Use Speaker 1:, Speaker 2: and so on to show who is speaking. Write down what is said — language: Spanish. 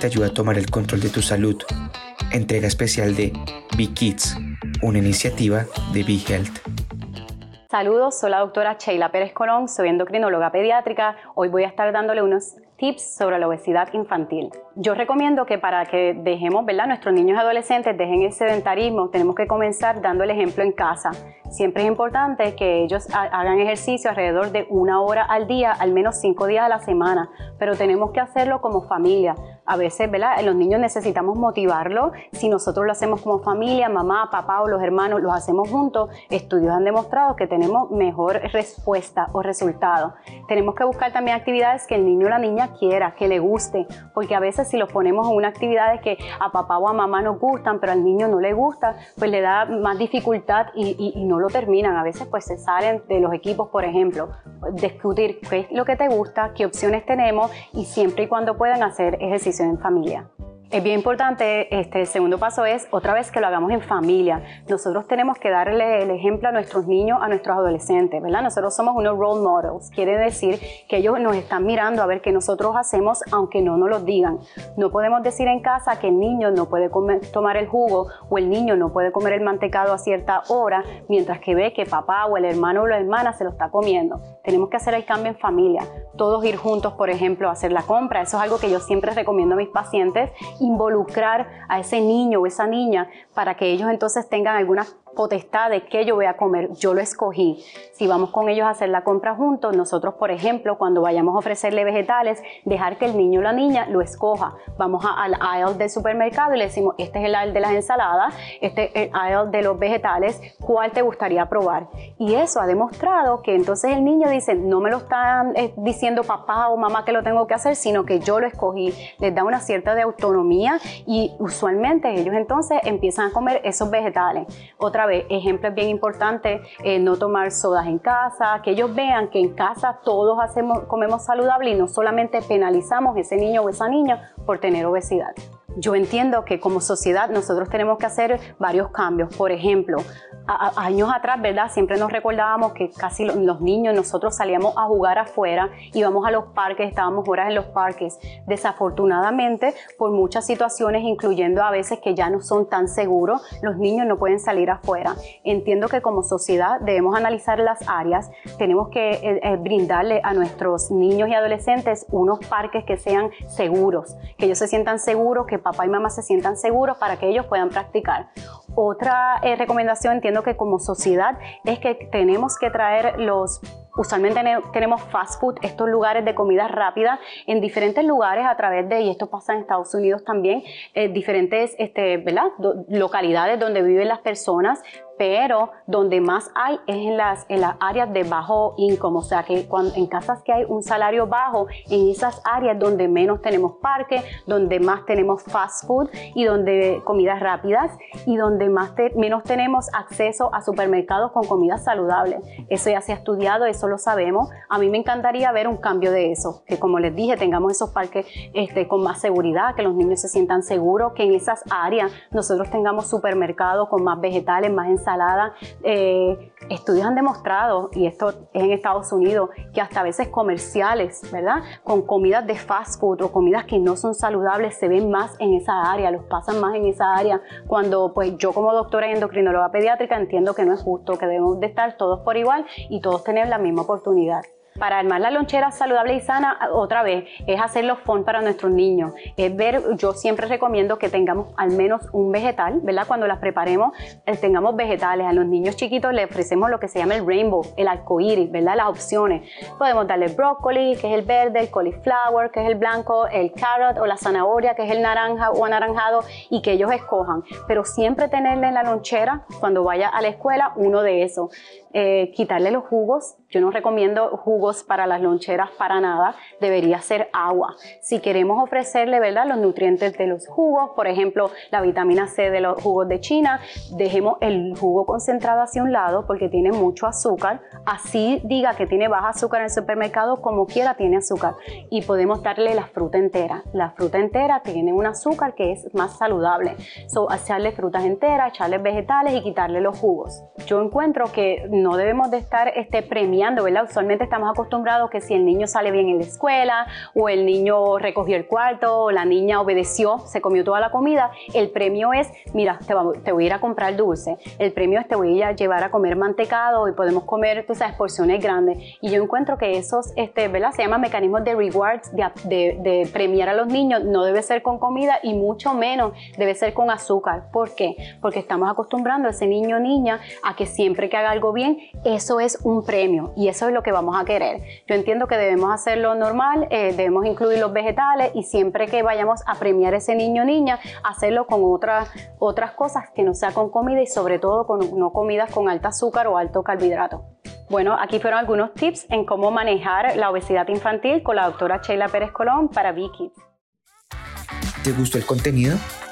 Speaker 1: te ayuda a tomar el control de tu salud. Entrega especial de Be Kids, una iniciativa de Be Health.
Speaker 2: Saludos, soy la doctora Sheila Pérez Colón, soy endocrinóloga pediátrica. Hoy voy a estar dándole unos tips sobre la obesidad infantil. Yo recomiendo que para que dejemos, ¿verdad? Nuestros niños y adolescentes dejen el sedentarismo, tenemos que comenzar dando el ejemplo en casa. Siempre es importante que ellos hagan ejercicio alrededor de una hora al día, al menos cinco días a la semana, pero tenemos que hacerlo como familia. A veces, ¿verdad? Los niños necesitamos motivarlo. Si nosotros lo hacemos como familia, mamá, papá o los hermanos, los hacemos juntos, estudios han demostrado que tenemos mejor respuesta o resultado. Tenemos que buscar también actividades que el niño o la niña quiera, que le guste, porque a veces si los ponemos en una actividad que a papá o a mamá nos gustan, pero al niño no le gusta, pues le da más dificultad y, y no lo terminan. A veces pues se salen de los equipos, por ejemplo, discutir qué es lo que te gusta, qué opciones tenemos y siempre y cuando puedan hacer ejercicio en familia. Es bien importante, este, el segundo paso es otra vez que lo hagamos en familia. Nosotros tenemos que darle el ejemplo a nuestros niños, a nuestros adolescentes, ¿verdad? Nosotros somos unos role models, quiere decir que ellos nos están mirando a ver qué nosotros hacemos aunque no nos lo digan. No podemos decir en casa que el niño no puede tomar el jugo o el niño no puede comer el mantecado a cierta hora mientras que ve que papá o el hermano o la hermana se lo está comiendo. Tenemos que hacer el cambio en familia. Todos ir juntos, por ejemplo, a hacer la compra. Eso es algo que yo siempre recomiendo a mis pacientes involucrar a ese niño o esa niña para que ellos entonces tengan algunas potestad de qué yo voy a comer, yo lo escogí. Si vamos con ellos a hacer la compra juntos, nosotros, por ejemplo, cuando vayamos a ofrecerle vegetales, dejar que el niño o la niña lo escoja. Vamos al aisle del supermercado y le decimos, este es el aisle de las ensaladas, este es el aisle de los vegetales, ¿cuál te gustaría probar? Y eso ha demostrado que entonces el niño dice, no me lo están eh, diciendo papá o mamá que lo tengo que hacer, sino que yo lo escogí. Les da una cierta de autonomía y usualmente ellos entonces empiezan a comer esos vegetales. Otra ejemplo es bien importante, eh, no tomar sodas en casa, que ellos vean que en casa todos hacemos, comemos saludable y no solamente penalizamos ese niño o esa niña por tener obesidad. Yo entiendo que como sociedad nosotros tenemos que hacer varios cambios. Por ejemplo, años atrás, ¿verdad? Siempre nos recordábamos que casi los niños, nosotros salíamos a jugar afuera, íbamos a los parques, estábamos horas en los parques. Desafortunadamente, por muchas situaciones, incluyendo a veces que ya no son tan seguros, los niños no pueden salir afuera. Entiendo que como sociedad debemos analizar las áreas, tenemos que eh, eh, brindarle a nuestros niños y adolescentes unos parques que sean seguros, que ellos se sientan seguros, que papá y mamá se sientan seguros para que ellos puedan practicar. Otra eh, recomendación, entiendo que como sociedad, es que tenemos que traer los Usualmente tenemos fast food, estos lugares de comida rápida en diferentes lugares a través de, y esto pasa en Estados Unidos también, eh, diferentes este, localidades donde viven las personas, pero donde más hay es en las, en las áreas de bajo income, o sea que cuando, en casas que hay un salario bajo, en esas áreas donde menos tenemos parques, donde más tenemos fast food y donde comidas rápidas y donde más menos tenemos acceso a supermercados con comida saludable. Eso ya se ha estudiado, eso lo sabemos. A mí me encantaría ver un cambio de eso, que como les dije, tengamos esos parques este, con más seguridad, que los niños se sientan seguros, que en esas áreas nosotros tengamos supermercados con más vegetales, más ensaladas eh, estudios han demostrado, y esto es en Estados Unidos, que hasta a veces comerciales, ¿verdad? Con comidas de fast food o comidas que no son saludables se ven más en esa área, los pasan más en esa área. Cuando pues yo como doctora endocrinóloga pediátrica entiendo que no es justo, que debemos de estar todos por igual y todos tener la misma oportunidad para armar la lonchera saludable y sana, otra vez, es hacer los fun para nuestros niños. Es ver, yo siempre recomiendo que tengamos al menos un vegetal, ¿verdad? Cuando las preparemos, eh, tengamos vegetales. A los niños chiquitos le ofrecemos lo que se llama el rainbow, el arcoíris, ¿verdad? Las opciones. Podemos darle brócoli, que es el verde, el cauliflower, que es el blanco, el carrot o la zanahoria, que es el naranja o anaranjado, y que ellos escojan. Pero siempre tenerle en la lonchera, cuando vaya a la escuela, uno de esos. Eh, quitarle los jugos. Yo no recomiendo jugos para las loncheras para nada, debería ser agua. Si queremos ofrecerle ¿verdad? los nutrientes de los jugos, por ejemplo, la vitamina C de los jugos de China, dejemos el jugo concentrado hacia un lado porque tiene mucho azúcar. Así diga que tiene baja azúcar en el supermercado, como quiera tiene azúcar. Y podemos darle la fruta entera. La fruta entera tiene un azúcar que es más saludable. So, echarle frutas enteras, echarle vegetales y quitarle los jugos. Yo encuentro que no debemos de estar este, premiando premiando, ¿verdad? Usualmente estamos acostumbrados que si el niño sale bien en la escuela o el niño recogió el cuarto o la niña obedeció, se comió toda la comida, el premio es, mira, te, voy a ir a comprar dulce, el premio es te voy a llevar a comer mantecado y podemos comer, tú sabes, porciones grandes. Y yo encuentro que esos, este. Se llaman mecanismos de rewards, de, de premiar a los niños, no debe ser con comida y mucho menos debe ser con azúcar. ¿Por qué? Porque estamos acostumbrando a ese niño o niña a que siempre que haga algo bien, eso es un premio y eso es lo que vamos a querer. Yo entiendo que debemos hacerlo normal, eh, debemos incluir los vegetales y siempre que vayamos a premiar ese niño o niña, hacerlo con otras, otras cosas que no sea con comida y sobre todo con no comidas con alto azúcar o alto carbohidrato. Bueno, aquí fueron algunos tips en cómo manejar la obesidad infantil con la doctora Sheila Pérez Colón para Vicky.
Speaker 1: ¿Te gustó el contenido?